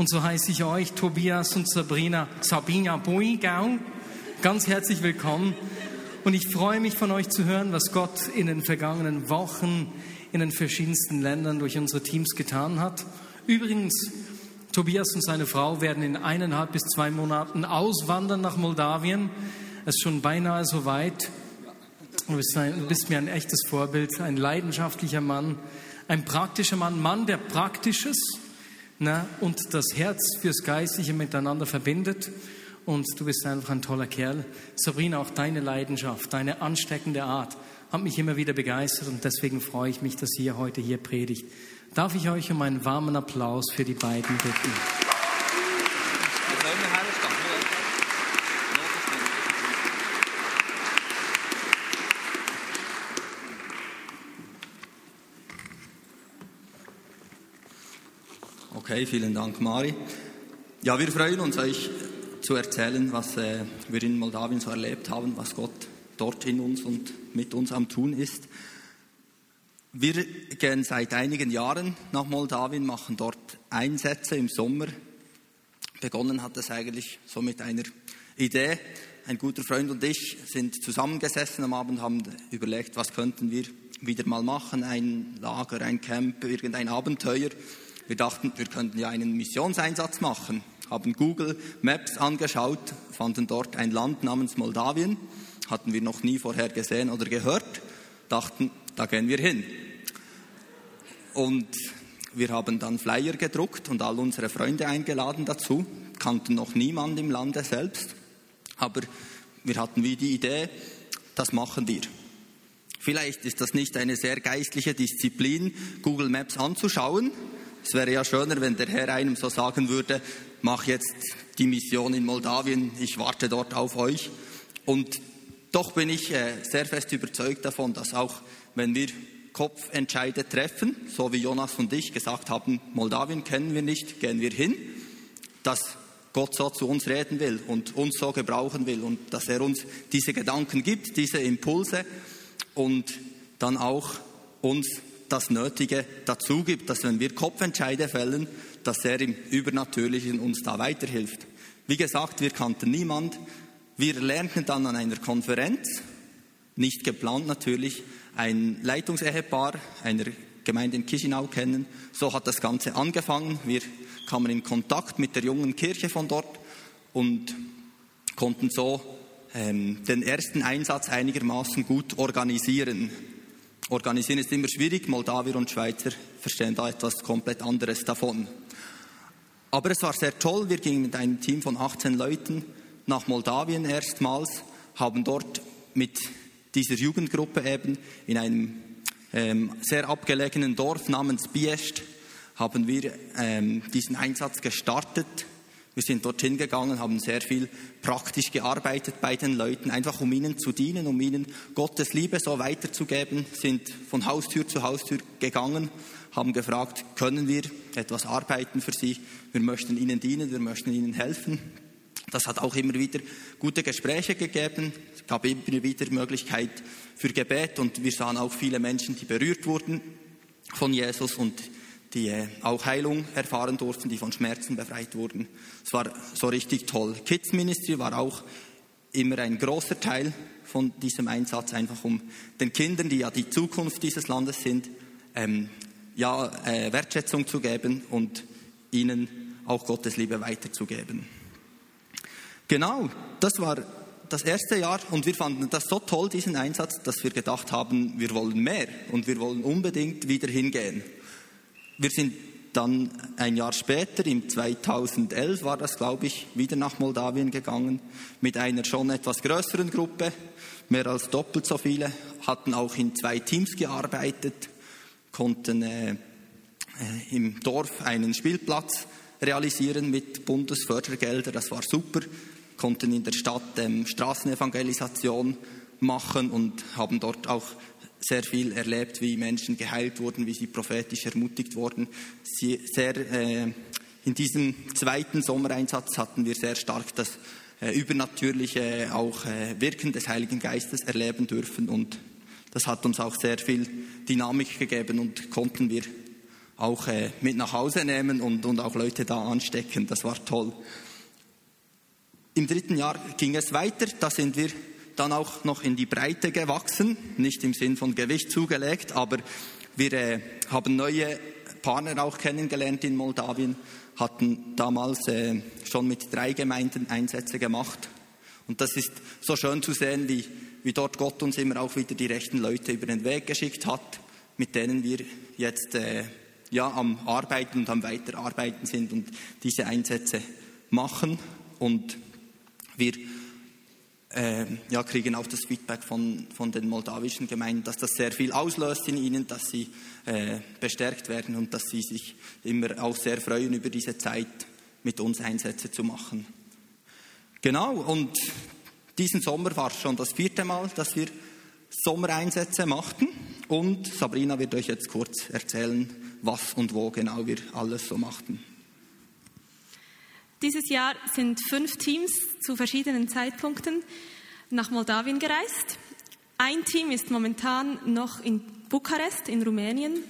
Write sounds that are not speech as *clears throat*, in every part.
Und so heiße ich euch, Tobias und Sabrina, Sabina Buigau, ganz herzlich willkommen. Und ich freue mich von euch zu hören, was Gott in den vergangenen Wochen in den verschiedensten Ländern durch unsere Teams getan hat. Übrigens, Tobias und seine Frau werden in eineinhalb bis zwei Monaten auswandern nach Moldawien. Es ist schon beinahe so weit. Du bist, ein, du bist mir ein echtes Vorbild, ein leidenschaftlicher Mann, ein praktischer Mann, Mann, der Praktisches na, und das Herz fürs Geistliche miteinander verbindet. Und du bist einfach ein toller Kerl. Sabrina, auch deine Leidenschaft, deine ansteckende Art hat mich immer wieder begeistert und deswegen freue ich mich, dass ihr heute hier predigt. Darf ich euch um einen warmen Applaus für die beiden bitten? Okay, vielen Dank, Mari. Ja, wir freuen uns, euch zu erzählen, was äh, wir in Moldawien so erlebt haben, was Gott dort in uns und mit uns am Tun ist. Wir gehen seit einigen Jahren nach Moldawien, machen dort Einsätze im Sommer. Begonnen hat es eigentlich so mit einer Idee. Ein guter Freund und ich sind zusammengesessen am Abend, haben überlegt, was könnten wir wieder mal machen, ein Lager, ein Camp, irgendein Abenteuer. Wir dachten, wir könnten ja einen Missionseinsatz machen, haben Google Maps angeschaut, fanden dort ein Land namens Moldawien, hatten wir noch nie vorher gesehen oder gehört, dachten, da gehen wir hin. Und wir haben dann Flyer gedruckt und all unsere Freunde eingeladen dazu, kannten noch niemand im Lande selbst, aber wir hatten wie die Idee, das machen wir. Vielleicht ist das nicht eine sehr geistliche Disziplin, Google Maps anzuschauen, es wäre ja schöner, wenn der Herr einem so sagen würde, mach jetzt die Mission in Moldawien, ich warte dort auf euch. Und doch bin ich äh, sehr fest überzeugt davon, dass auch wenn wir Kopfentscheide treffen, so wie Jonas und ich gesagt haben, Moldawien kennen wir nicht, gehen wir hin, dass Gott so zu uns reden will und uns so gebrauchen will und dass er uns diese Gedanken gibt, diese Impulse und dann auch uns das Nötige dazu gibt, dass wenn wir Kopfentscheide fällen, dass er im Übernatürlichen uns da weiterhilft. Wie gesagt, wir kannten niemand. Wir lernten dann an einer Konferenz, nicht geplant natürlich, ein Leitungsehepaar einer Gemeinde in Chisinau kennen. So hat das Ganze angefangen. Wir kamen in Kontakt mit der jungen Kirche von dort und konnten so ähm, den ersten Einsatz einigermaßen gut organisieren. Organisieren ist immer schwierig. Moldawier und Schweizer verstehen da etwas komplett anderes davon. Aber es war sehr toll. Wir gingen mit einem Team von 18 Leuten nach Moldawien erstmals, haben dort mit dieser Jugendgruppe eben in einem ähm, sehr abgelegenen Dorf namens Biest haben wir ähm, diesen Einsatz gestartet wir sind dorthin gegangen, haben sehr viel praktisch gearbeitet bei den Leuten, einfach um ihnen zu dienen, um ihnen Gottes Liebe so weiterzugeben, sind von Haustür zu Haustür gegangen, haben gefragt, können wir etwas arbeiten für sie? Wir möchten ihnen dienen, wir möchten ihnen helfen. Das hat auch immer wieder gute Gespräche gegeben. Es gab immer wieder Möglichkeit für Gebet und wir sahen auch viele Menschen, die berührt wurden von Jesus und die äh, auch Heilung erfahren durften, die von Schmerzen befreit wurden. Es war so richtig toll. Kids Ministry war auch immer ein großer Teil von diesem Einsatz, einfach um den Kindern, die ja die Zukunft dieses Landes sind, ähm, ja, äh, Wertschätzung zu geben und ihnen auch Gottes Liebe weiterzugeben. Genau, das war das erste Jahr und wir fanden das so toll, diesen Einsatz, dass wir gedacht haben, wir wollen mehr und wir wollen unbedingt wieder hingehen. Wir sind dann ein Jahr später, im 2011 war das, glaube ich, wieder nach Moldawien gegangen mit einer schon etwas größeren Gruppe, mehr als doppelt so viele, hatten auch in zwei Teams gearbeitet, konnten äh, äh, im Dorf einen Spielplatz realisieren mit Bundesfördergeldern, das war super, konnten in der Stadt ähm, Straßenevangelisation machen und haben dort auch sehr viel erlebt, wie Menschen geheilt wurden, wie sie prophetisch ermutigt wurden. Sie sehr, äh, in diesem zweiten Sommereinsatz hatten wir sehr stark das äh, übernatürliche auch äh, Wirken des Heiligen Geistes erleben dürfen und das hat uns auch sehr viel Dynamik gegeben und konnten wir auch äh, mit nach Hause nehmen und, und auch Leute da anstecken. Das war toll. Im dritten Jahr ging es weiter. Da sind wir dann auch noch in die Breite gewachsen, nicht im Sinn von Gewicht zugelegt, aber wir äh, haben neue Partner auch kennengelernt in Moldawien, hatten damals äh, schon mit drei Gemeinden Einsätze gemacht. Und das ist so schön zu sehen, wie, wie dort Gott uns immer auch wieder die rechten Leute über den Weg geschickt hat, mit denen wir jetzt äh, ja, am Arbeiten und am Weiterarbeiten sind und diese Einsätze machen. Und wir äh, ja, kriegen auch das Feedback von, von den moldawischen Gemeinden, dass das sehr viel auslöst in ihnen, dass sie äh, bestärkt werden und dass sie sich immer auch sehr freuen, über diese Zeit mit uns Einsätze zu machen. Genau, und diesen Sommer war es schon das vierte Mal, dass wir Sommereinsätze machten. Und Sabrina wird euch jetzt kurz erzählen, was und wo genau wir alles so machten. Dieses Jahr sind fünf Teams zu verschiedenen Zeitpunkten nach Moldawien gereist. Ein Team ist momentan noch in Bukarest in Rumänien.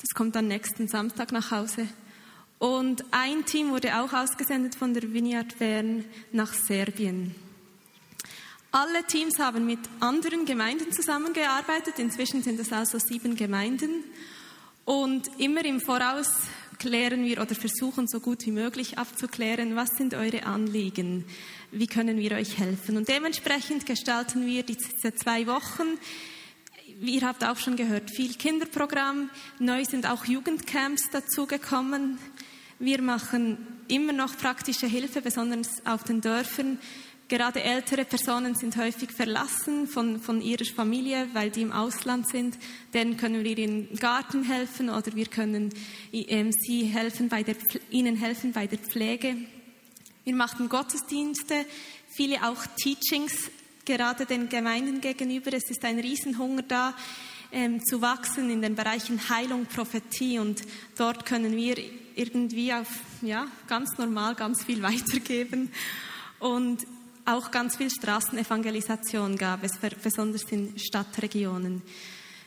Das kommt dann nächsten Samstag nach Hause. Und ein Team wurde auch ausgesendet von der Vineyard Bern nach Serbien. Alle Teams haben mit anderen Gemeinden zusammengearbeitet. Inzwischen sind es also sieben Gemeinden. Und immer im Voraus klären wir oder versuchen so gut wie möglich abzuklären, was sind eure Anliegen, wie können wir euch helfen. Und dementsprechend gestalten wir diese zwei Wochen. Ihr habt auch schon gehört, viel Kinderprogramm. Neu sind auch Jugendcamps dazugekommen. Wir machen immer noch praktische Hilfe, besonders auf den Dörfern. Gerade ältere Personen sind häufig verlassen von, von ihrer Familie, weil die im Ausland sind. Denen können wir im Garten helfen oder wir können ähm, sie helfen bei der, ihnen helfen bei der Pflege. Wir machen Gottesdienste, viele auch Teachings, gerade den Gemeinden gegenüber. Es ist ein Riesenhunger da, ähm, zu wachsen in den Bereichen Heilung, Prophetie und dort können wir irgendwie auf, ja, ganz normal ganz viel *laughs* weitergeben. Und auch ganz viel Straßenevangelisation gab es, besonders in Stadtregionen.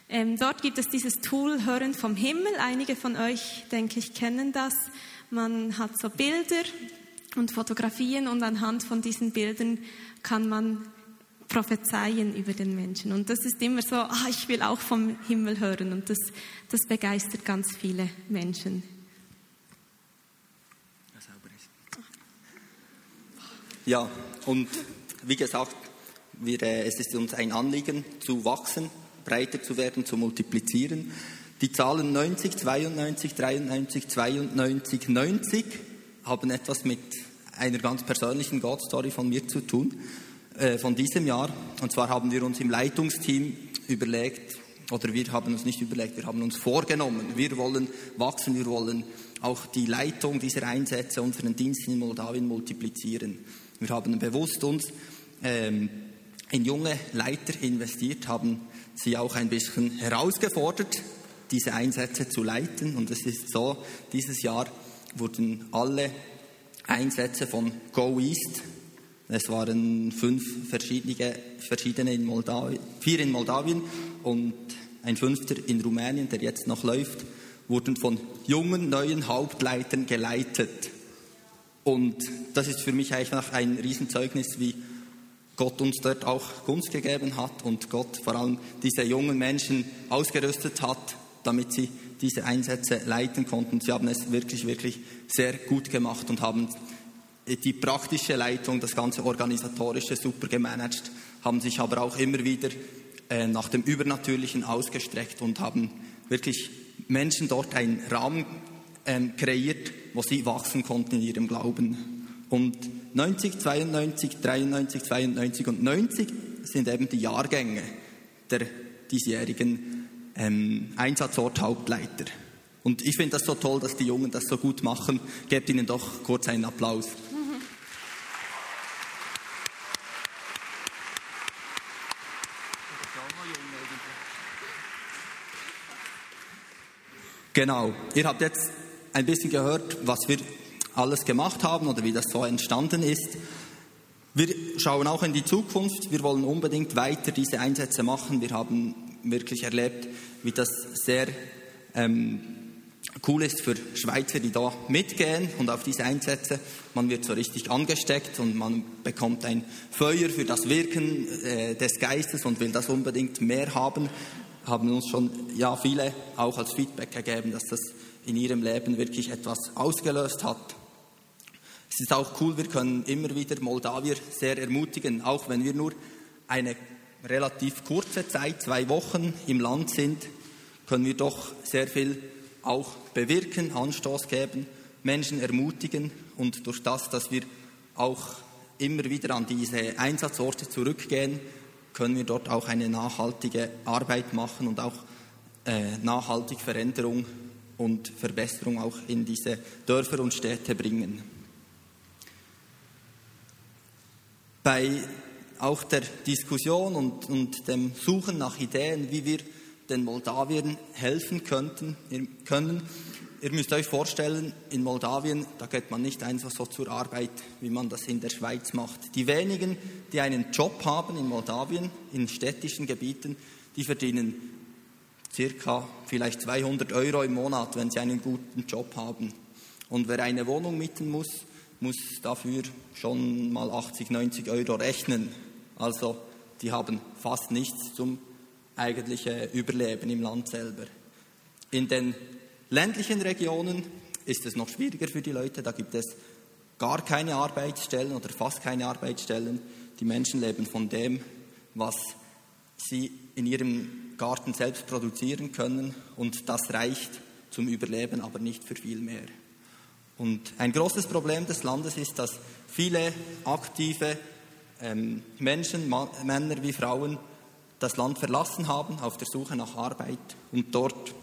Ähm, dort gibt es dieses Tool Hören vom Himmel. Einige von euch, denke ich, kennen das. Man hat so Bilder und Fotografien und anhand von diesen Bildern kann man prophezeien über den Menschen. Und das ist immer so, ah, ich will auch vom Himmel hören. Und das, das begeistert ganz viele Menschen. Ja, und wie gesagt, wir, äh, es ist uns ein Anliegen, zu wachsen, breiter zu werden, zu multiplizieren. Die Zahlen 90, 92, 93, 92, 90 haben etwas mit einer ganz persönlichen God-Story von mir zu tun, äh, von diesem Jahr. Und zwar haben wir uns im Leitungsteam überlegt, oder wir haben uns nicht überlegt, wir haben uns vorgenommen, wir wollen wachsen, wir wollen auch die Leitung dieser Einsätze, unseren Diensten in Moldawien multiplizieren. Wir haben bewusst uns ähm, in junge Leiter investiert, haben sie auch ein bisschen herausgefordert, diese Einsätze zu leiten. Und es ist so, dieses Jahr wurden alle Einsätze von Go East, es waren fünf verschiedene, verschiedene in Moldawien, vier in Moldawien und ein fünfter in Rumänien, der jetzt noch läuft, wurden von jungen, neuen Hauptleitern geleitet. Und das ist für mich einfach ein Riesenzeugnis, wie Gott uns dort auch Gunst gegeben hat und Gott vor allem diese jungen Menschen ausgerüstet hat, damit sie diese Einsätze leiten konnten. Sie haben es wirklich, wirklich sehr gut gemacht und haben die praktische Leitung, das ganze organisatorische super gemanagt, haben sich aber auch immer wieder äh, nach dem Übernatürlichen ausgestreckt und haben wirklich Menschen dort einen Rahmen ähm, kreiert, wo sie wachsen konnten in ihrem Glauben. Und 90, 92, 93, 92 und 90 sind eben die Jahrgänge der diesjährigen ähm, Einsatzort. Und ich finde das so toll, dass die Jungen das so gut machen. Gebt ihnen doch kurz einen Applaus. Genau. Ihr habt jetzt ein bisschen gehört, was wir alles gemacht haben oder wie das so entstanden ist. Wir schauen auch in die Zukunft. Wir wollen unbedingt weiter diese Einsätze machen. Wir haben wirklich erlebt, wie das sehr ähm, cool ist für Schweizer, die da mitgehen und auf diese Einsätze. Man wird so richtig angesteckt und man bekommt ein Feuer für das Wirken äh, des Geistes und will das unbedingt mehr haben. Haben uns schon ja viele auch als Feedback gegeben, dass das in ihrem Leben wirklich etwas ausgelöst hat. Es ist auch cool, wir können immer wieder Moldawier sehr ermutigen, auch wenn wir nur eine relativ kurze Zeit, zwei Wochen im Land sind, können wir doch sehr viel auch bewirken, Anstoß geben, Menschen ermutigen und durch das, dass wir auch immer wieder an diese Einsatzorte zurückgehen, können wir dort auch eine nachhaltige Arbeit machen und auch äh, nachhaltig Veränderung und Verbesserung auch in diese Dörfer und Städte bringen. Bei auch der Diskussion und, und dem Suchen nach Ideen, wie wir den Moldawiern helfen könnten, können. Ihr müsst euch vorstellen, in Moldawien, da geht man nicht einfach so zur Arbeit, wie man das in der Schweiz macht. Die wenigen, die einen Job haben in Moldawien, in städtischen Gebieten, die verdienen circa vielleicht 200 Euro im Monat, wenn sie einen guten Job haben. Und wer eine Wohnung mieten muss, muss dafür schon mal 80, 90 Euro rechnen. Also die haben fast nichts zum eigentliche Überleben im Land selber. In den ländlichen Regionen ist es noch schwieriger für die Leute, da gibt es gar keine Arbeitsstellen oder fast keine Arbeitsstellen. Die Menschen leben von dem, was sie in ihrem Garten selbst produzieren können und das reicht zum Überleben, aber nicht für viel mehr. Und ein großes Problem des Landes ist, dass viele aktive ähm, Menschen, Männer wie Frauen, das Land verlassen haben auf der Suche nach Arbeit und dort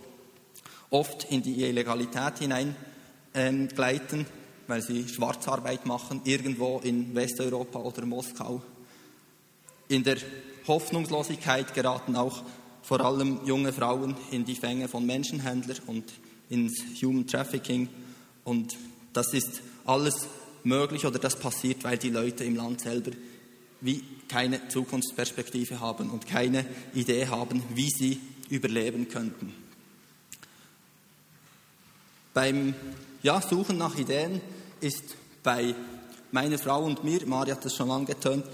oft in die Illegalität hineingleiten, ähm, weil sie Schwarzarbeit machen, irgendwo in Westeuropa oder Moskau. In der Hoffnungslosigkeit geraten auch vor allem junge Frauen in die Fänge von Menschenhändlern und ins Human Trafficking. Und das ist alles möglich oder das passiert, weil die Leute im Land selber wie keine Zukunftsperspektive haben und keine Idee haben, wie sie überleben könnten. Beim ja, Suchen nach Ideen ist bei meiner Frau und mir, Maria hat das schon angetönt,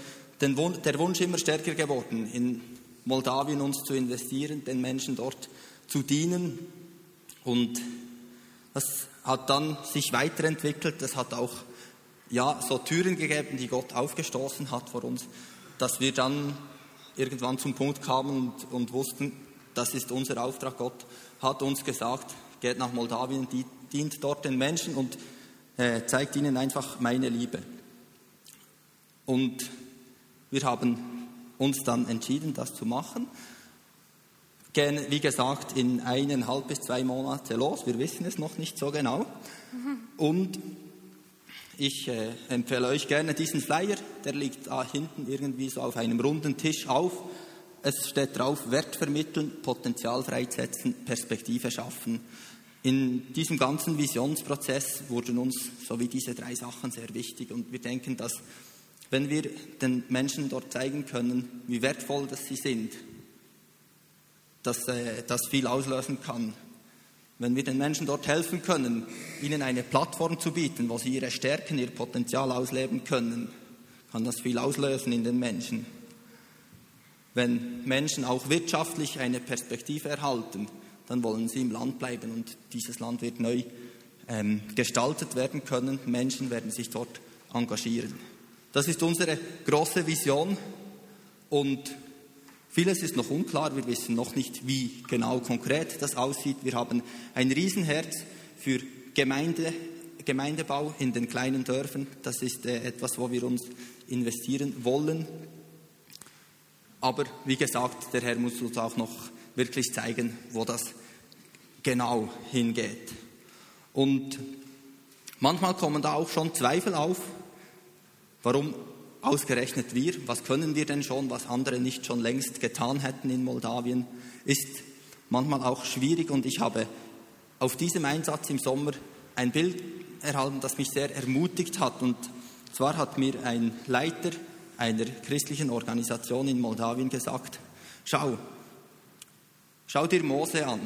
der Wunsch immer stärker geworden, in Moldawien uns zu investieren, den Menschen dort zu dienen. Und das hat dann sich weiterentwickelt. Das hat auch ja, so Türen gegeben, die Gott aufgestoßen hat vor uns, dass wir dann irgendwann zum Punkt kamen und, und wussten, das ist unser Auftrag. Gott hat uns gesagt, geht nach Moldawien, dient dort den Menschen und äh, zeigt ihnen einfach meine Liebe. Und wir haben uns dann entschieden, das zu machen. Gehen, wie gesagt, in eineinhalb bis zwei Monate los. Wir wissen es noch nicht so genau. Und ich äh, empfehle euch gerne diesen Flyer, der liegt da hinten irgendwie so auf einem runden Tisch auf. Es steht drauf, Wert vermitteln, Potenzial freisetzen, Perspektive schaffen. In diesem ganzen Visionsprozess wurden uns so wie diese drei Sachen sehr wichtig und wir denken, dass wenn wir den Menschen dort zeigen können, wie wertvoll das sie sind, dass äh, das viel auslösen kann wenn wir den Menschen dort helfen können, ihnen eine Plattform zu bieten, wo sie ihre Stärken, ihr Potenzial ausleben können, kann das viel auslösen in den Menschen. Wenn Menschen auch wirtschaftlich eine Perspektive erhalten, dann wollen sie im Land bleiben und dieses Land wird neu ähm, gestaltet werden können. Menschen werden sich dort engagieren. Das ist unsere große Vision und Vieles ist noch unklar, wir wissen noch nicht, wie genau konkret das aussieht. Wir haben ein Riesenherz für Gemeinde, Gemeindebau in den kleinen Dörfern. Das ist äh, etwas, wo wir uns investieren wollen. Aber wie gesagt, der Herr muss uns auch noch wirklich zeigen, wo das genau hingeht. Und manchmal kommen da auch schon Zweifel auf. Warum ausgerechnet wir, was können wir denn schon, was andere nicht schon längst getan hätten in Moldawien, ist manchmal auch schwierig und ich habe auf diesem Einsatz im Sommer ein Bild erhalten, das mich sehr ermutigt hat und zwar hat mir ein Leiter einer christlichen Organisation in Moldawien gesagt, schau, schau dir Mose an.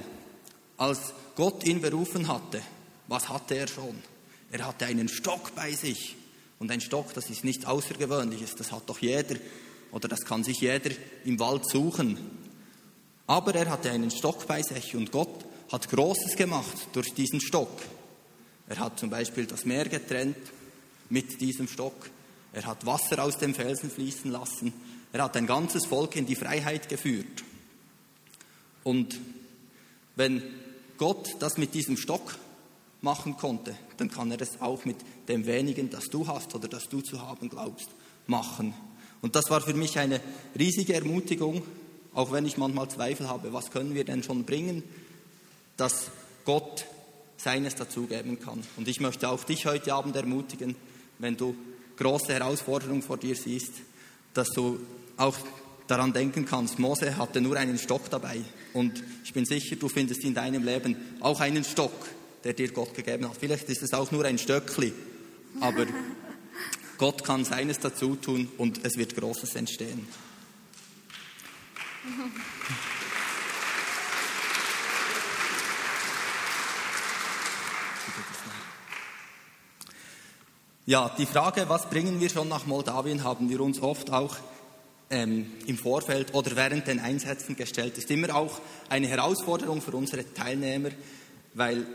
Als Gott ihn berufen hatte, was hatte er schon? Er hatte einen Stock bei sich. Und ein Stock, das ist nichts Außergewöhnliches, das hat doch jeder oder das kann sich jeder im Wald suchen. Aber er hatte einen Stock bei sich und Gott hat Großes gemacht durch diesen Stock. Er hat zum Beispiel das Meer getrennt mit diesem Stock. Er hat Wasser aus dem Felsen fließen lassen. Er hat ein ganzes Volk in die Freiheit geführt. Und wenn Gott das mit diesem Stock machen konnte, dann kann er es auch mit dem wenigen, das du hast oder das du zu haben glaubst, machen. Und das war für mich eine riesige Ermutigung, auch wenn ich manchmal Zweifel habe, was können wir denn schon bringen, dass Gott seines dazugeben kann. Und ich möchte auch dich heute Abend ermutigen, wenn du große Herausforderungen vor dir siehst, dass du auch daran denken kannst, Mose hatte nur einen Stock dabei. Und ich bin sicher, du findest in deinem Leben auch einen Stock, der dir Gott gegeben hat. Vielleicht ist es auch nur ein Stöckli, aber *laughs* Gott kann seines dazu tun und es wird Großes entstehen. Ja, die Frage, was bringen wir schon nach Moldawien, haben wir uns oft auch ähm, im Vorfeld oder während den Einsätzen gestellt. Das ist immer auch eine Herausforderung für unsere Teilnehmer, weil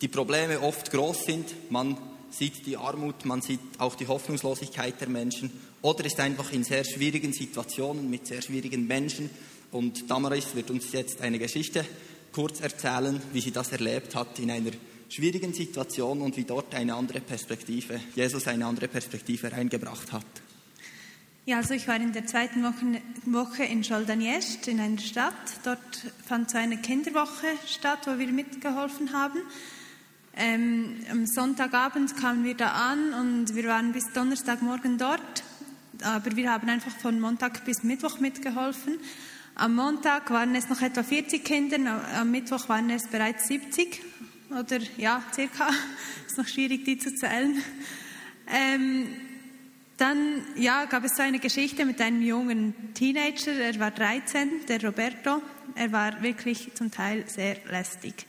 die Probleme oft groß sind. Man sieht die Armut, man sieht auch die Hoffnungslosigkeit der Menschen oder ist einfach in sehr schwierigen Situationen mit sehr schwierigen Menschen. Und Damaris wird uns jetzt eine Geschichte kurz erzählen, wie sie das erlebt hat in einer schwierigen Situation und wie dort eine andere Perspektive, Jesus eine andere Perspektive reingebracht hat. Ja, also ich war in der zweiten Woche, in Scholdaniest in einer Stadt. Dort fand so eine Kinderwoche statt, wo wir mitgeholfen haben. Ähm, am Sonntagabend kamen wir da an und wir waren bis Donnerstagmorgen dort. Aber wir haben einfach von Montag bis Mittwoch mitgeholfen. Am Montag waren es noch etwa 40 Kinder, am Mittwoch waren es bereits 70 oder ja, circa. *laughs* Ist noch schwierig, die zu zählen. Ähm, dann ja, gab es so eine Geschichte mit einem jungen Teenager, er war 13, der Roberto. Er war wirklich zum Teil sehr lästig.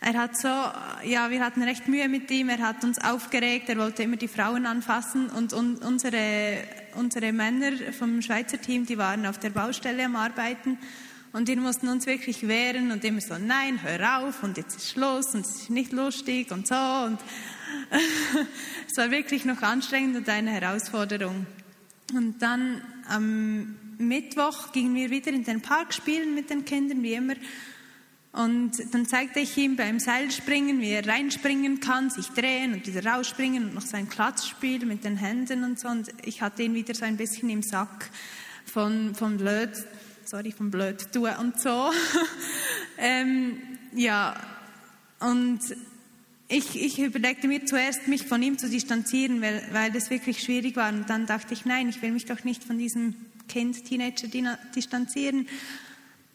Er hat so, ja, wir hatten recht Mühe mit ihm, er hat uns aufgeregt, er wollte immer die Frauen anfassen. Und, und unsere, unsere Männer vom Schweizer Team, die waren auf der Baustelle am Arbeiten. Und wir mussten uns wirklich wehren und immer so, nein, hör auf. Und jetzt ist Schluss und es ist nicht lustig und so. Und *laughs* es war wirklich noch anstrengend und eine Herausforderung. Und dann am Mittwoch gingen wir wieder in den Park spielen mit den Kindern, wie immer. Und dann zeigte ich ihm beim Seilspringen, wie er reinspringen kann, sich drehen und wieder rausspringen und noch sein Klatzspiel mit den Händen und so. Und ich hatte ihn wieder so ein bisschen im Sack von, von blöd, sorry, von blöd tun und so. *laughs* ähm, ja, und ich, ich überlegte mir zuerst, mich von ihm zu distanzieren, weil, weil das wirklich schwierig war. Und dann dachte ich, nein, ich will mich doch nicht von diesem Kind, Teenager distanzieren.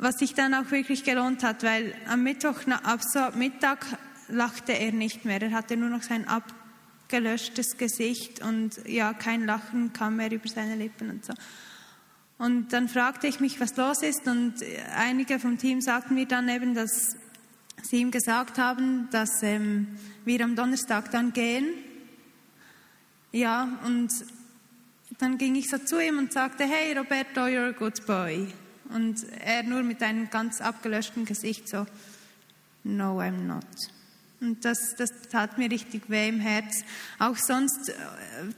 Was sich dann auch wirklich gelohnt hat, weil am Mittwoch, ab so Mittag lachte er nicht mehr. Er hatte nur noch sein abgelöschtes Gesicht und ja, kein Lachen kam mehr über seine Lippen und so. Und dann fragte ich mich, was los ist und einige vom Team sagten mir dann eben, dass sie ihm gesagt haben, dass ähm, wir am Donnerstag dann gehen. Ja, und dann ging ich so zu ihm und sagte, hey Roberto, you're a good boy. Und er nur mit einem ganz abgelöschten Gesicht so, no, I'm not. Und das, das tat mir richtig weh im Herz. Auch sonst äh,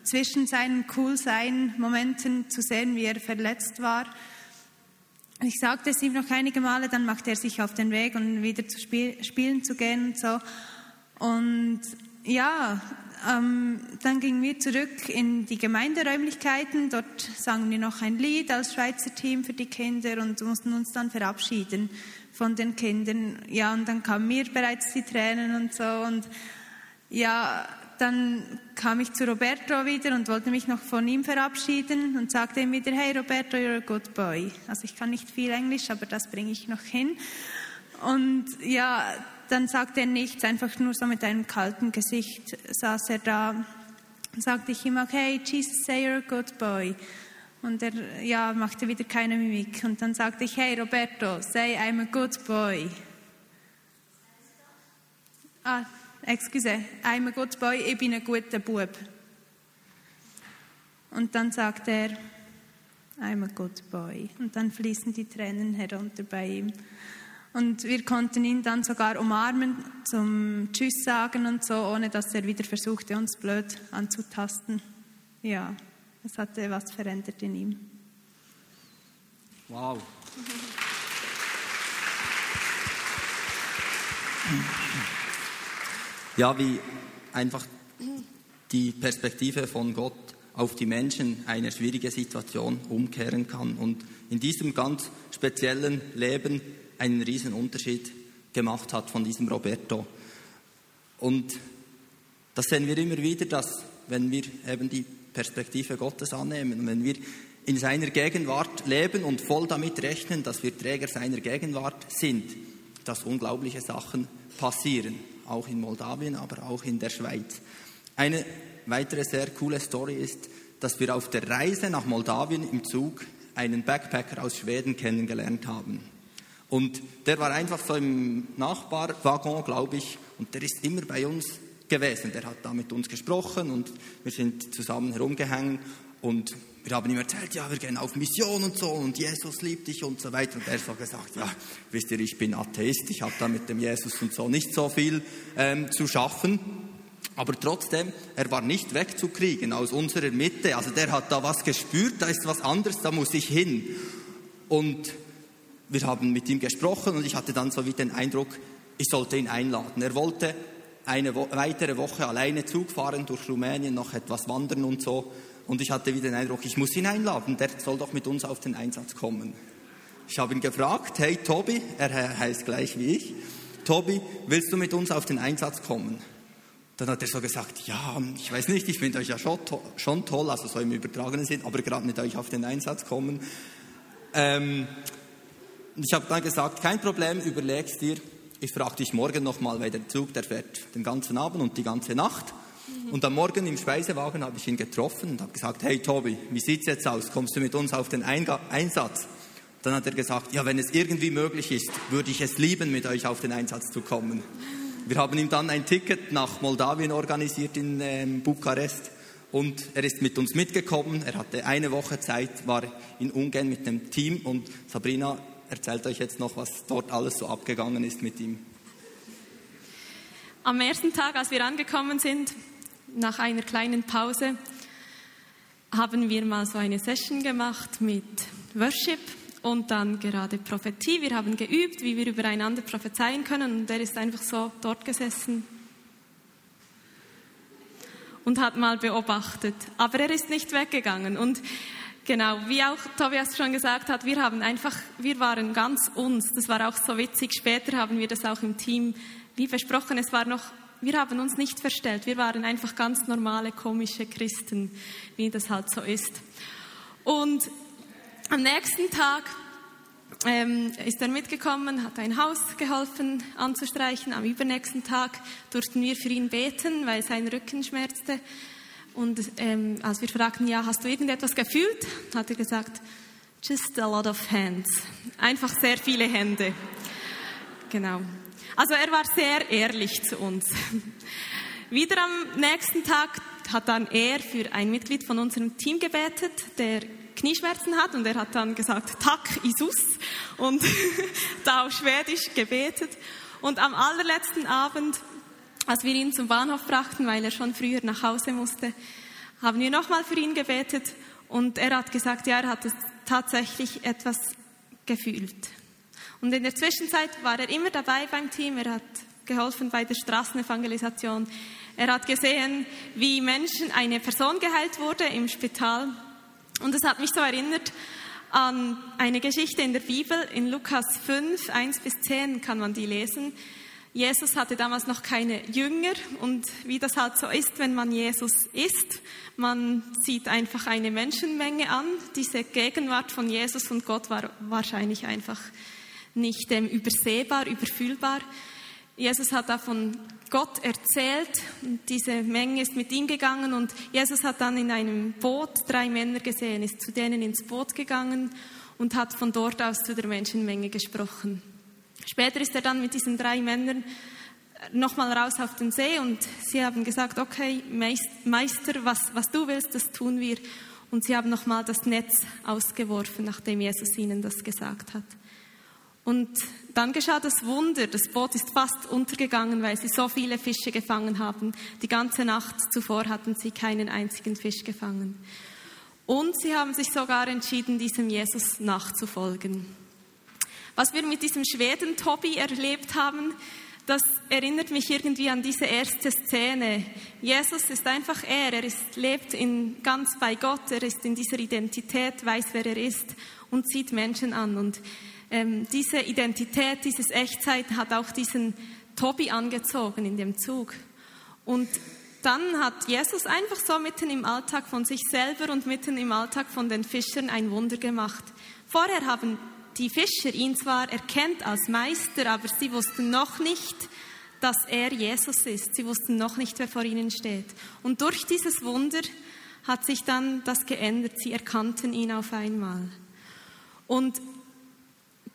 zwischen seinen Cool-Sein-Momenten zu sehen, wie er verletzt war. Ich sagte es ihm noch einige Male, dann machte er sich auf den Weg, um wieder zu spiel spielen zu gehen und so. Und ja, ähm, dann gingen wir zurück in die Gemeinderäumlichkeiten. Dort sangen wir noch ein Lied als Schweizer Team für die Kinder und mussten uns dann verabschieden von den Kindern. Ja, und dann kamen mir bereits die Tränen und so. Und ja, dann kam ich zu Roberto wieder und wollte mich noch von ihm verabschieden und sagte ihm wieder, hey Roberto, you're a good boy. Also ich kann nicht viel Englisch, aber das bringe ich noch hin. Und ja, dann sagte er nichts, einfach nur so mit einem kalten Gesicht saß er da. Sagte ich ihm, okay, Jesus, say you're a good boy. Und er ja, machte wieder keine Mimik. Und dann sagte ich, hey Roberto, say I'm a good boy. ah, excuse, I'm a good boy, ich bin ein guter Bub. Und dann sagt er, I'm a good boy. Und dann fließen die Tränen herunter bei ihm. Und wir konnten ihn dann sogar umarmen, zum Tschüss sagen und so, ohne dass er wieder versuchte, uns blöd anzutasten. Ja, es hatte was verändert in ihm. Wow. Ja, wie einfach die Perspektive von Gott auf die Menschen eine schwierige Situation umkehren kann und in diesem ganz speziellen Leben einen riesen Unterschied gemacht hat von diesem Roberto. Und das sehen wir immer wieder, dass wenn wir eben die Perspektive Gottes annehmen, wenn wir in seiner Gegenwart leben und voll damit rechnen, dass wir Träger seiner Gegenwart sind, dass unglaubliche Sachen passieren, auch in Moldawien, aber auch in der Schweiz. Eine weitere sehr coole Story ist, dass wir auf der Reise nach Moldawien im Zug einen Backpacker aus Schweden kennengelernt haben. Und der war einfach so im Nachbarwaggon, glaube ich, und der ist immer bei uns gewesen. Der hat da mit uns gesprochen und wir sind zusammen herumgehangen und wir haben ihm erzählt, ja, wir gehen auf Mission und so und Jesus liebt dich und so weiter. Und er hat so gesagt, ja, wisst ihr, ich bin Atheist, ich habe da mit dem Jesus und so nicht so viel ähm, zu schaffen. Aber trotzdem, er war nicht wegzukriegen aus unserer Mitte. Also der hat da was gespürt, da ist was anderes, da muss ich hin. Und wir haben mit ihm gesprochen und ich hatte dann so wie den Eindruck, ich sollte ihn einladen. Er wollte eine Wo weitere Woche alleine Zug fahren durch Rumänien, noch etwas wandern und so. Und ich hatte wieder den Eindruck, ich muss ihn einladen, der soll doch mit uns auf den Einsatz kommen. Ich habe ihn gefragt, hey Tobi, er heißt gleich wie ich, Tobi, willst du mit uns auf den Einsatz kommen? Dann hat er so gesagt, ja, ich weiß nicht, ich finde euch ja schon, to schon, toll, also so im übertragenen Sinn, aber gerade mit euch auf den Einsatz kommen. Ähm, ich habe dann gesagt, kein Problem, überlegst dir, ich frage dich morgen nochmal, weil der Zug, der fährt den ganzen Abend und die ganze Nacht. Und am Morgen im Speisewagen habe ich ihn getroffen und habe gesagt, hey Tobi, wie sieht's jetzt aus? Kommst du mit uns auf den Einga Einsatz? Dann hat er gesagt, ja, wenn es irgendwie möglich ist, würde ich es lieben, mit euch auf den Einsatz zu kommen. Wir haben ihm dann ein Ticket nach Moldawien organisiert in ähm, Bukarest und er ist mit uns mitgekommen. Er hatte eine Woche Zeit, war in Ungarn mit dem Team und Sabrina erzählt euch jetzt noch, was dort alles so abgegangen ist mit ihm. Am ersten Tag, als wir angekommen sind, nach einer kleinen Pause, haben wir mal so eine Session gemacht mit Worship und dann gerade Prophetie. Wir haben geübt, wie wir übereinander prophezeien können und er ist einfach so dort gesessen und hat mal beobachtet. Aber er ist nicht weggegangen und Genau, wie auch Tobias schon gesagt hat, wir haben einfach, wir waren ganz uns. Das war auch so witzig. Später haben wir das auch im Team, wie versprochen, es war noch, wir haben uns nicht verstellt. Wir waren einfach ganz normale, komische Christen, wie das halt so ist. Und am nächsten Tag ähm, ist er mitgekommen, hat ein Haus geholfen anzustreichen. Am übernächsten Tag durften wir für ihn beten, weil sein Rücken schmerzte. Und ähm, als wir fragten, ja, hast du irgendetwas gefühlt, hat er gesagt, just a lot of hands. Einfach sehr viele Hände. Genau. Also er war sehr ehrlich zu uns. Wieder am nächsten Tag hat dann er für ein Mitglied von unserem Team gebetet, der Knieschmerzen hat und er hat dann gesagt, Tack Isus und *laughs* da auf Schwedisch gebetet. Und am allerletzten Abend als wir ihn zum Bahnhof brachten, weil er schon früher nach Hause musste, haben wir nochmal für ihn gebetet und er hat gesagt, ja, er hat tatsächlich etwas gefühlt. Und in der Zwischenzeit war er immer dabei beim Team, er hat geholfen bei der Straßenevangelisation. Er hat gesehen, wie Menschen, eine Person geheilt wurde im Spital. Und es hat mich so erinnert an eine Geschichte in der Bibel, in Lukas 5, 1 bis 10 kann man die lesen. Jesus hatte damals noch keine Jünger und wie das halt so ist, wenn man Jesus ist, man sieht einfach eine Menschenmenge an. Diese Gegenwart von Jesus und Gott war wahrscheinlich einfach nicht ähm, übersehbar, überfühlbar. Jesus hat da von Gott erzählt und diese Menge ist mit ihm gegangen und Jesus hat dann in einem Boot drei Männer gesehen, ist zu denen ins Boot gegangen und hat von dort aus zu der Menschenmenge gesprochen. Später ist er dann mit diesen drei Männern nochmal raus auf den See und sie haben gesagt, okay, Meister, was, was du willst, das tun wir. Und sie haben nochmal das Netz ausgeworfen, nachdem Jesus ihnen das gesagt hat. Und dann geschah das Wunder. Das Boot ist fast untergegangen, weil sie so viele Fische gefangen haben. Die ganze Nacht zuvor hatten sie keinen einzigen Fisch gefangen. Und sie haben sich sogar entschieden, diesem Jesus nachzufolgen. Was wir mit diesem Schweden-Tobi erlebt haben, das erinnert mich irgendwie an diese erste Szene. Jesus ist einfach er, er ist, lebt in, ganz bei Gott, er ist in dieser Identität, weiß, wer er ist und zieht Menschen an. Und ähm, diese Identität, dieses Echtsein hat auch diesen Tobi angezogen in dem Zug. Und dann hat Jesus einfach so mitten im Alltag von sich selber und mitten im Alltag von den Fischern ein Wunder gemacht. Vorher haben die Fischer ihn zwar erkennt als Meister, aber sie wussten noch nicht, dass er Jesus ist. Sie wussten noch nicht, wer vor ihnen steht. Und durch dieses Wunder hat sich dann das geändert. Sie erkannten ihn auf einmal. Und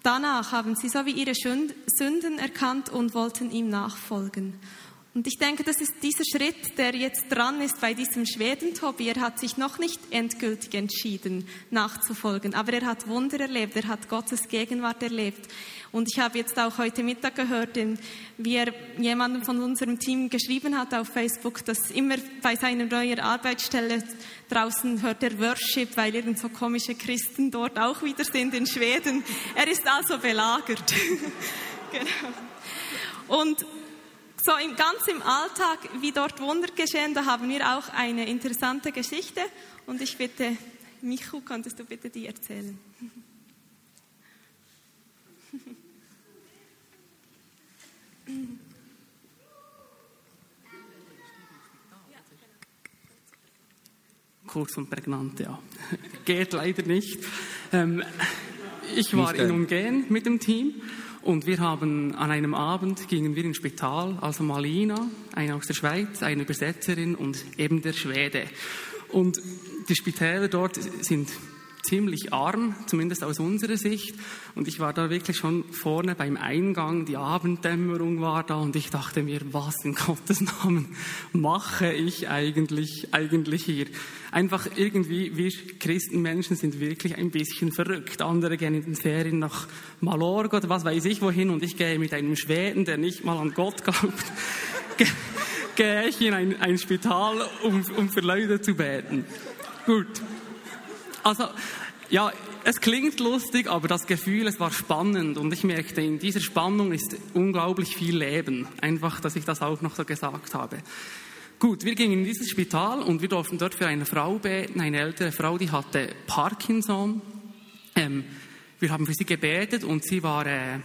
Danach haben sie so wie ihre Sünden erkannt und wollten ihm nachfolgen. Und ich denke, das ist dieser Schritt, der jetzt dran ist bei diesem Schweden-Tobi. Er hat sich noch nicht endgültig entschieden, nachzufolgen, aber er hat Wunder erlebt, er hat Gottes Gegenwart erlebt. Und ich habe jetzt auch heute Mittag gehört, wie er jemandem von unserem Team geschrieben hat auf Facebook, dass immer bei seiner neuen Arbeitsstelle draußen hört er Worship, weil irgend so komische Christen dort auch wieder sind in Schweden. Er ist also belagert. *laughs* genau. Und so im, ganz im Alltag, wie dort Wunder geschehen, da haben wir auch eine interessante Geschichte. Und ich bitte, Michu, könntest du bitte die erzählen? Kurz und prägnant, ja. Geht leider nicht. Ähm, ich war in Umgehen mit dem Team und wir haben an einem Abend gingen wir ins Spital, also Malina, eine aus der Schweiz, eine Übersetzerin und eben der Schwede. Und die Spitäler dort sind ziemlich arm, zumindest aus unserer Sicht. Und ich war da wirklich schon vorne beim Eingang, die Abenddämmerung war da und ich dachte mir, was in Gottes Namen mache ich eigentlich, eigentlich hier? Einfach irgendwie, wir Christenmenschen sind wirklich ein bisschen verrückt. Andere gehen in den Ferien nach Mallorca oder was weiß ich wohin und ich gehe mit einem Schweden, der nicht mal an Gott glaubt, *laughs* gehe ich in ein, ein Spital, um, um für Leute zu beten. Gut. Also, ja, es klingt lustig, aber das Gefühl, es war spannend und ich merkte, in dieser Spannung ist unglaublich viel Leben. Einfach, dass ich das auch noch so gesagt habe. Gut, wir gingen in dieses Spital und wir durften dort für eine Frau beten, eine ältere Frau, die hatte Parkinson. Ähm, wir haben für sie gebetet und sie war äh,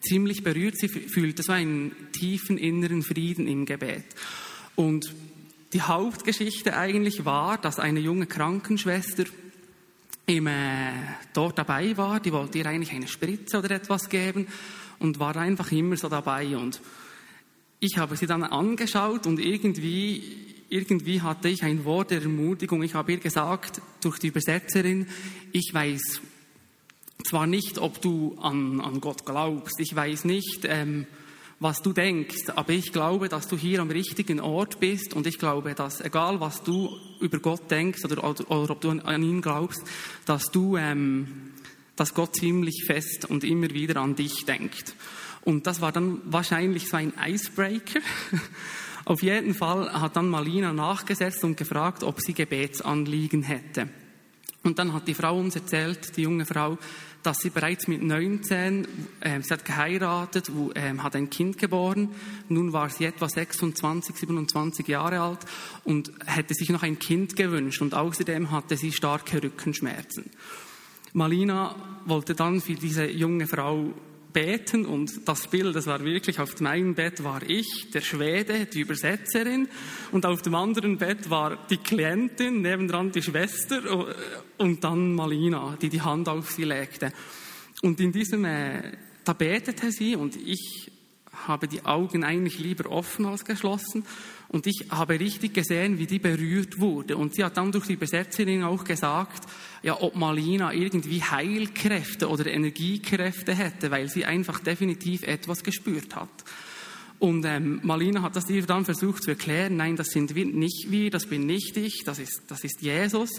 ziemlich berührt. Sie fühlte so einen tiefen inneren Frieden im Gebet. Und die Hauptgeschichte eigentlich war, dass eine junge Krankenschwester ihm äh, dort dabei war. Die wollte ihr eigentlich eine Spritze oder etwas geben und war einfach immer so dabei. Und ich habe sie dann angeschaut und irgendwie, irgendwie hatte ich ein Wort der Ermutigung. Ich habe ihr gesagt, durch die Übersetzerin, ich weiß zwar nicht, ob du an, an Gott glaubst, ich weiß nicht, ähm, was du denkst, aber ich glaube, dass du hier am richtigen Ort bist und ich glaube, dass egal was du über Gott denkst oder, oder, oder ob du an, ihn glaubst, dass du, ähm, dass Gott ziemlich fest und immer wieder an dich denkt. Und das war dann wahrscheinlich so ein Icebreaker. *laughs* Auf jeden Fall hat dann Malina nachgesetzt und gefragt, ob sie Gebetsanliegen hätte. Und dann hat die Frau uns erzählt, die junge Frau, dass sie bereits mit 19, äh, sie hat geheiratet, wo, äh, hat ein Kind geboren. Nun war sie etwa 26, 27 Jahre alt und hätte sich noch ein Kind gewünscht. Und außerdem hatte sie starke Rückenschmerzen. Malina wollte dann für diese junge Frau beten und das Bild, das war wirklich, auf meinem Bett war ich, der Schwede, die Übersetzerin und auf dem anderen Bett war die Klientin, nebendran die Schwester äh, und dann Malina, die die Hand auf sie legte. Und in diesem, äh, da betete sie und ich habe die Augen eigentlich lieber offen als geschlossen und ich habe richtig gesehen, wie die berührt wurde. Und sie hat dann durch die Übersetzerin auch gesagt, ja, ob Malina irgendwie Heilkräfte oder Energiekräfte hätte, weil sie einfach definitiv etwas gespürt hat. Und ähm, Malina hat das ihr dann versucht zu erklären, nein, das sind wir, nicht wir, das bin nicht ich, das ist, das ist Jesus.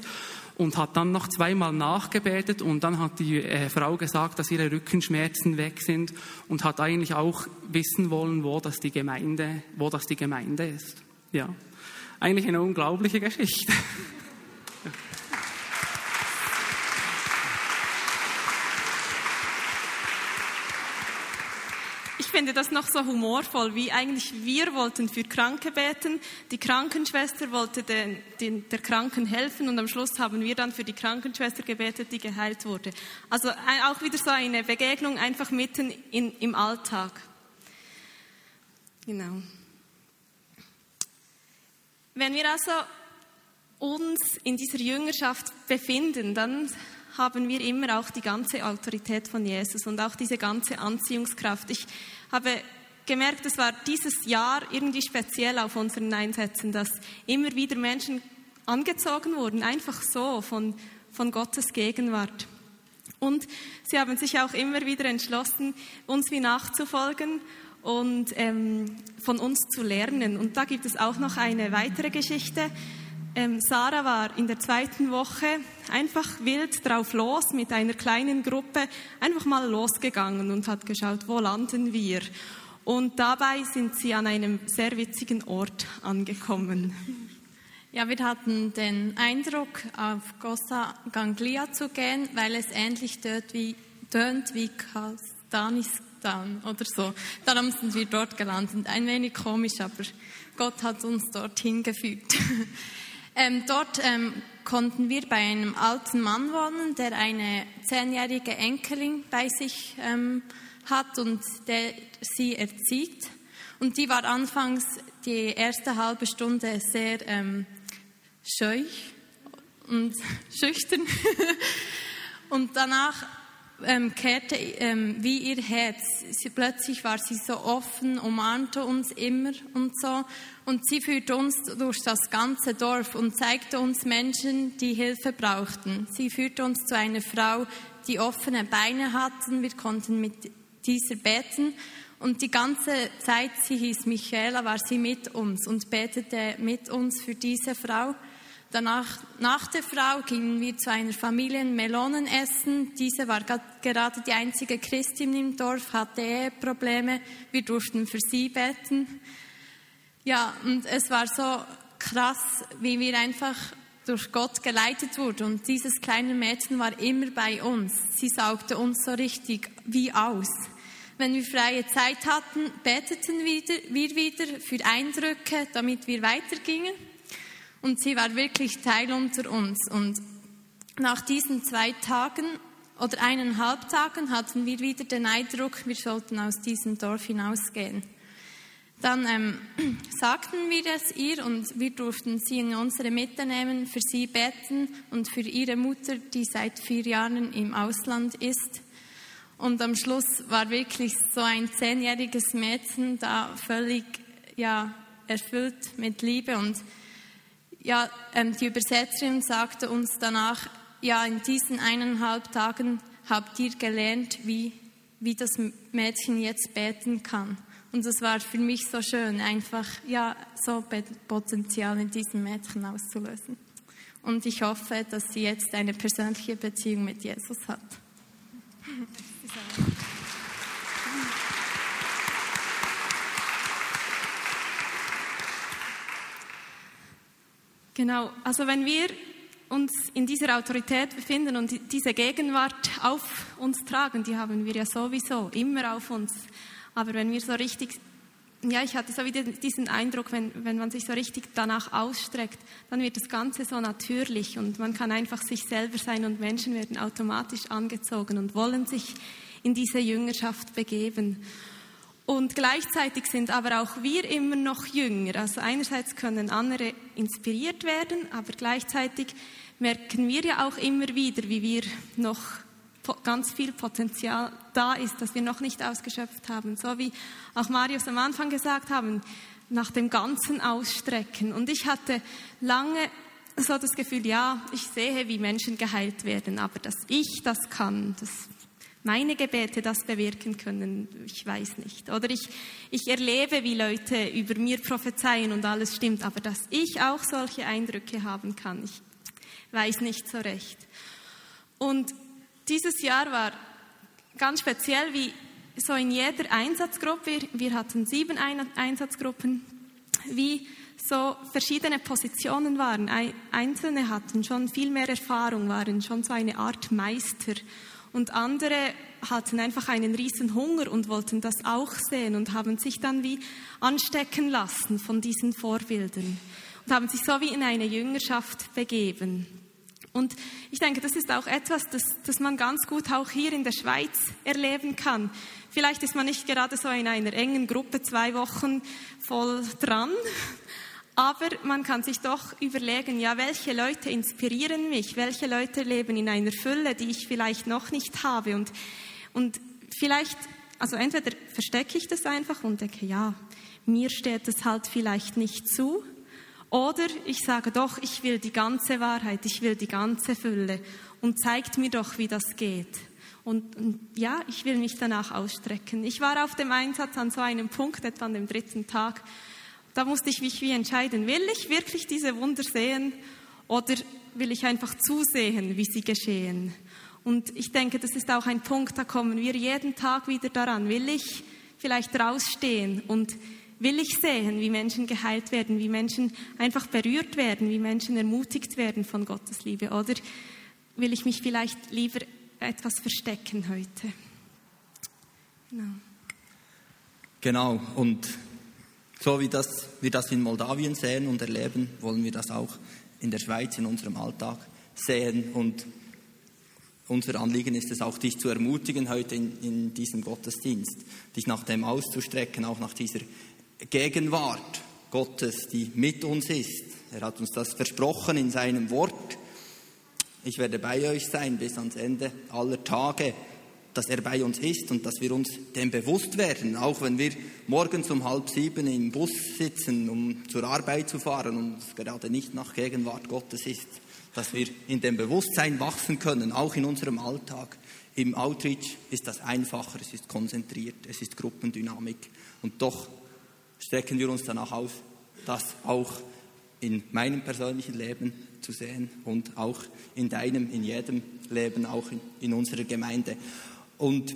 Und hat dann noch zweimal nachgebetet und dann hat die äh, Frau gesagt, dass ihre Rückenschmerzen weg sind und hat eigentlich auch wissen wollen, wo das die Gemeinde, wo das die Gemeinde ist. Ja, eigentlich eine unglaubliche Geschichte. *laughs* finde das noch so humorvoll, wie eigentlich wir wollten für Kranke beten, die Krankenschwester wollte den, den, der Kranken helfen und am Schluss haben wir dann für die Krankenschwester gebetet, die geheilt wurde. Also auch wieder so eine Begegnung einfach mitten in, im Alltag. Genau. Wenn wir also uns in dieser Jüngerschaft befinden, dann haben wir immer auch die ganze Autorität von Jesus und auch diese ganze Anziehungskraft. Ich habe gemerkt, es war dieses Jahr irgendwie speziell auf unseren Einsätzen, dass immer wieder Menschen angezogen wurden, einfach so von, von Gottes Gegenwart. Und sie haben sich auch immer wieder entschlossen, uns wie nachzufolgen und ähm, von uns zu lernen. Und da gibt es auch noch eine weitere Geschichte. Ähm, Sarah war in der zweiten Woche einfach wild drauf los mit einer kleinen Gruppe, einfach mal losgegangen und hat geschaut, wo landen wir. Und dabei sind sie an einem sehr witzigen Ort angekommen. Ja, wir hatten den Eindruck, auf Gossa Ganglia zu gehen, weil es ähnlich dort wie, tönt wie Kastanistan oder so. Darum sind wir dort gelandet. Ein wenig komisch, aber Gott hat uns dorthin gefügt. *laughs* Ähm, dort ähm, konnten wir bei einem alten Mann wohnen, der eine zehnjährige Enkelin bei sich ähm, hat und der sie erzieht. Und die war anfangs die erste halbe Stunde sehr ähm, scheu und *laughs* schüchtern. und danach ähm, kehrte ähm, wie ihr Herz. Sie, plötzlich war sie so offen, umarmte uns immer und so. Und sie führte uns durch das ganze Dorf und zeigte uns Menschen, die Hilfe brauchten. Sie führte uns zu einer Frau, die offene Beine hatten. Wir konnten mit dieser beten. Und die ganze Zeit, sie hieß Michaela, war sie mit uns und betete mit uns für diese Frau. Danach, nach der Frau gingen wir zu einer Familie Melonen essen. Diese war gerade die einzige Christin im Dorf, hatte Eheprobleme. Wir durften für sie beten. Ja, und es war so krass, wie wir einfach durch Gott geleitet wurden. Und dieses kleine Mädchen war immer bei uns. Sie saugte uns so richtig wie aus. Wenn wir freie Zeit hatten, beteten wir wieder für Eindrücke, damit wir weitergingen. Und sie war wirklich Teil unter uns. Und nach diesen zwei Tagen oder eineinhalb Tagen hatten wir wieder den Eindruck, wir sollten aus diesem Dorf hinausgehen. Dann ähm, *clears throat* sagten wir es ihr und wir durften sie in unsere Mitte nehmen, für sie beten und für ihre Mutter, die seit vier Jahren im Ausland ist. Und am Schluss war wirklich so ein zehnjähriges Mädchen da völlig ja, erfüllt mit Liebe. Und ja, ähm, die Übersetzerin sagte uns danach, ja, in diesen eineinhalb Tagen habt ihr gelernt, wie, wie das Mädchen jetzt beten kann. Und es war für mich so schön, einfach ja, so Potenzial in diesem Mädchen auszulösen. Und ich hoffe, dass sie jetzt eine persönliche Beziehung mit Jesus hat. *laughs* Genau, also wenn wir uns in dieser Autorität befinden und diese Gegenwart auf uns tragen, die haben wir ja sowieso immer auf uns. Aber wenn wir so richtig, ja, ich hatte so wieder diesen Eindruck, wenn, wenn man sich so richtig danach ausstreckt, dann wird das Ganze so natürlich und man kann einfach sich selber sein und Menschen werden automatisch angezogen und wollen sich in diese Jüngerschaft begeben. Und gleichzeitig sind aber auch wir immer noch jünger. Also einerseits können andere inspiriert werden, aber gleichzeitig merken wir ja auch immer wieder, wie wir noch ganz viel Potenzial da ist, das wir noch nicht ausgeschöpft haben. So wie auch Marius am Anfang gesagt haben, nach dem ganzen Ausstrecken. Und ich hatte lange so das Gefühl, ja, ich sehe, wie Menschen geheilt werden, aber dass ich das kann, das meine Gebete das bewirken können, ich weiß nicht. Oder ich, ich erlebe, wie Leute über mir prophezeien und alles stimmt, aber dass ich auch solche Eindrücke haben kann, ich weiß nicht so recht. Und dieses Jahr war ganz speziell, wie so in jeder Einsatzgruppe, wir hatten sieben Einsatzgruppen, wie so verschiedene Positionen waren. Einzelne hatten schon viel mehr Erfahrung, waren schon so eine Art Meister. Und andere hatten einfach einen riesen Hunger und wollten das auch sehen und haben sich dann wie anstecken lassen von diesen Vorbildern und haben sich so wie in eine Jüngerschaft begeben. Und ich denke, das ist auch etwas, das, das man ganz gut auch hier in der Schweiz erleben kann. Vielleicht ist man nicht gerade so in einer engen Gruppe zwei Wochen voll dran, aber man kann sich doch überlegen, ja, welche Leute inspirieren mich, welche Leute leben in einer Fülle, die ich vielleicht noch nicht habe. Und, und vielleicht, also entweder verstecke ich das einfach und denke, ja, mir steht es halt vielleicht nicht zu, oder ich sage doch, ich will die ganze Wahrheit, ich will die ganze Fülle und zeigt mir doch, wie das geht. Und, und, ja, ich will mich danach ausstrecken. Ich war auf dem Einsatz an so einem Punkt, etwa an dem dritten Tag. Da musste ich mich wie entscheiden, will ich wirklich diese Wunder sehen oder will ich einfach zusehen, wie sie geschehen. Und ich denke, das ist auch ein Punkt, da kommen wir jeden Tag wieder daran. Will ich vielleicht rausstehen und will ich sehen, wie Menschen geheilt werden, wie Menschen einfach berührt werden, wie Menschen ermutigt werden von Gottes Liebe? Oder will ich mich vielleicht lieber etwas verstecken heute? Genau. Genau, und so wie das, wir das in Moldawien sehen und erleben, wollen wir das auch in der Schweiz in unserem Alltag sehen. Und unser Anliegen ist es auch, dich zu ermutigen heute in, in diesem Gottesdienst, dich nach dem auszustrecken, auch nach dieser Gegenwart Gottes, die mit uns ist. Er hat uns das versprochen in seinem Wort. Ich werde bei euch sein bis ans Ende aller Tage, dass er bei uns ist und dass wir uns dem bewusst werden, auch wenn wir morgens um halb sieben im Bus sitzen, um zur Arbeit zu fahren und es gerade nicht nach Gegenwart Gottes ist, dass wir in dem Bewusstsein wachsen können, auch in unserem Alltag. Im Outreach ist das einfacher, es ist konzentriert, es ist Gruppendynamik und doch strecken wir uns danach aus, das auch in meinem persönlichen Leben zu sehen und auch in deinem, in jedem Leben, auch in, in unserer Gemeinde. Und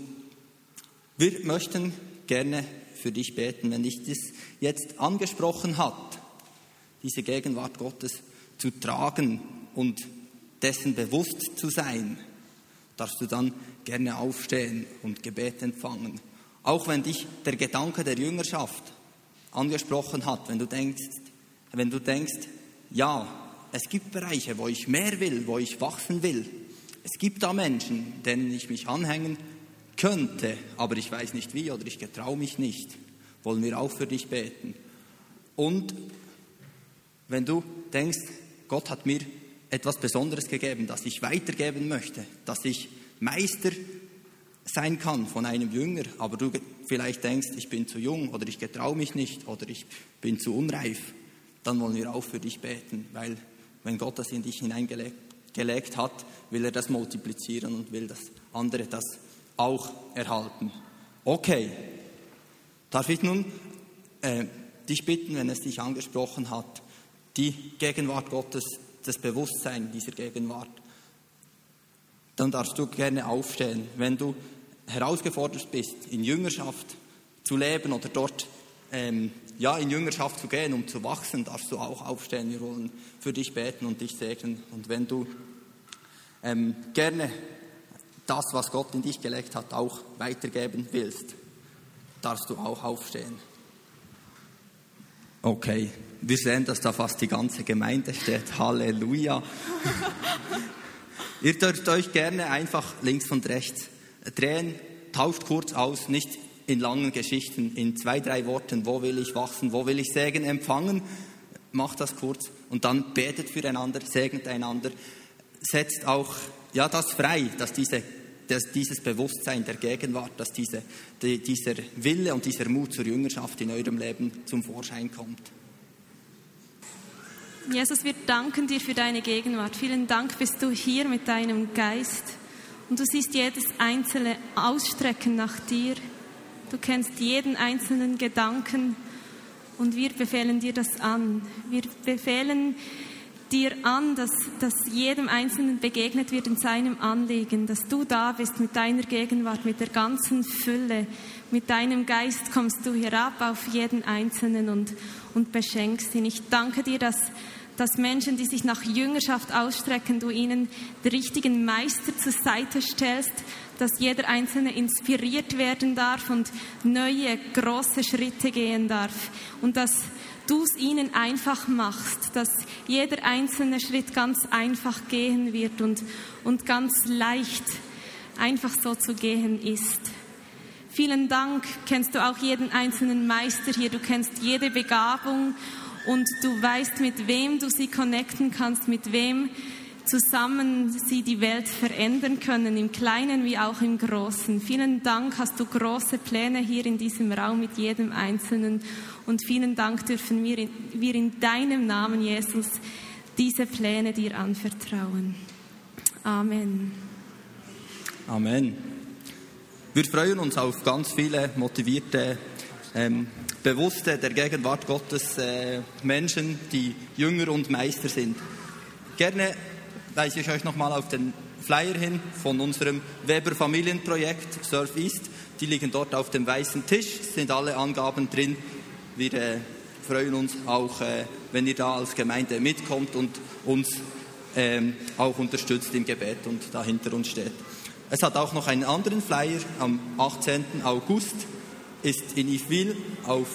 wir möchten gerne für dich beten, wenn dich das jetzt angesprochen hat, diese Gegenwart Gottes zu tragen und dessen bewusst zu sein, darfst du dann gerne aufstehen und Gebet empfangen. Auch wenn dich der Gedanke der Jüngerschaft angesprochen hat, wenn du denkst, wenn du denkst, ja, es gibt Bereiche, wo ich mehr will, wo ich wachsen will. Es gibt da Menschen, denen ich mich anhängen könnte, aber ich weiß nicht wie oder ich getraue mich nicht. Wollen wir auch für dich beten. Und wenn du denkst, Gott hat mir etwas Besonderes gegeben, das ich weitergeben möchte, dass ich Meister sein kann von einem Jünger, aber du vielleicht denkst, ich bin zu jung oder ich getraue mich nicht oder ich bin zu unreif, dann wollen wir auch für dich beten, weil wenn Gott das in dich hineingelegt hat, will er das multiplizieren und will, dass andere das auch erhalten. Okay, darf ich nun äh, dich bitten, wenn es dich angesprochen hat, die Gegenwart Gottes, das Bewusstsein dieser Gegenwart, dann darfst du gerne aufstehen. Wenn du herausgefordert bist, in Jüngerschaft zu leben oder dort ähm, ja, in Jüngerschaft zu gehen, um zu wachsen, darfst du auch aufstehen. Wir wollen für dich beten und dich segnen. Und wenn du ähm, gerne das, was Gott in dich gelegt hat, auch weitergeben willst, darfst du auch aufstehen. Okay, wir sehen, dass da fast die ganze Gemeinde steht. Halleluja. Ihr dürft euch gerne einfach links und rechts drehen, tauscht kurz aus, nicht in langen Geschichten, in zwei, drei Worten, wo will ich wachsen, wo will ich Segen empfangen, macht das kurz und dann betet füreinander, segnet einander, setzt auch ja, das frei, dass, diese, dass dieses Bewusstsein der Gegenwart, dass diese, die, dieser Wille und dieser Mut zur Jüngerschaft in eurem Leben zum Vorschein kommt. Jesus, wir danken dir für deine Gegenwart. Vielen Dank bist du hier mit deinem Geist Und du siehst jedes einzelne Ausstrecken nach dir. Du kennst jeden einzelnen Gedanken und wir befehlen dir das an. Wir befehlen dir an, dass, dass jedem Einzelnen begegnet wird in seinem Anliegen, dass du da bist mit deiner Gegenwart, mit der ganzen Fülle, mit deinem Geist kommst du herab auf jeden Einzelnen und, und beschenkst ihn. Ich danke dir, dass, dass Menschen, die sich nach Jüngerschaft ausstrecken, du ihnen den richtigen Meister zur Seite stellst, dass jeder Einzelne inspiriert werden darf und neue, große Schritte gehen darf und dass du es ihnen einfach machst, dass jeder einzelne Schritt ganz einfach gehen wird und, und ganz leicht einfach so zu gehen ist. Vielen Dank, kennst du auch jeden einzelnen Meister hier, du kennst jede Begabung und du weißt, mit wem du sie connecten kannst, mit wem zusammen sie die Welt verändern können, im Kleinen wie auch im Großen. Vielen Dank, hast du große Pläne hier in diesem Raum mit jedem Einzelnen und vielen Dank dürfen wir in, wir in deinem Namen, Jesus, diese Pläne dir anvertrauen. Amen. Amen. Wir freuen uns auf ganz viele motivierte, ähm, bewusste der Gegenwart Gottes äh, Menschen, die Jünger und Meister sind. Gerne weise ich euch nochmal auf den Flyer hin von unserem Weber Familienprojekt Surf East. Die liegen dort auf dem weißen Tisch, sind alle Angaben drin. Wir äh, freuen uns auch, äh, wenn ihr da als Gemeinde mitkommt und uns ähm, auch unterstützt im Gebet und da hinter uns steht. Es hat auch noch einen anderen Flyer am 18. August, ist in Ifwil auf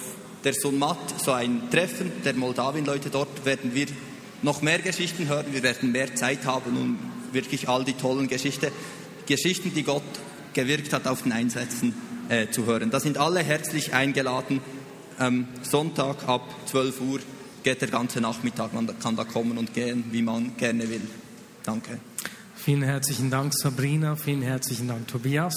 der Sunmat so ein Treffen der Moldawien-Leute. Dort werden wir noch mehr Geschichten hören. Wir werden mehr Zeit haben, um wirklich all die tollen Geschichte, Geschichten, die Gott gewirkt hat, auf den Einsätzen äh, zu hören. Da sind alle herzlich eingeladen. Ähm, Sonntag ab 12 Uhr geht der ganze Nachmittag. Man kann da kommen und gehen, wie man gerne will. Danke. Vielen herzlichen Dank, Sabrina. Vielen herzlichen Dank, Tobias.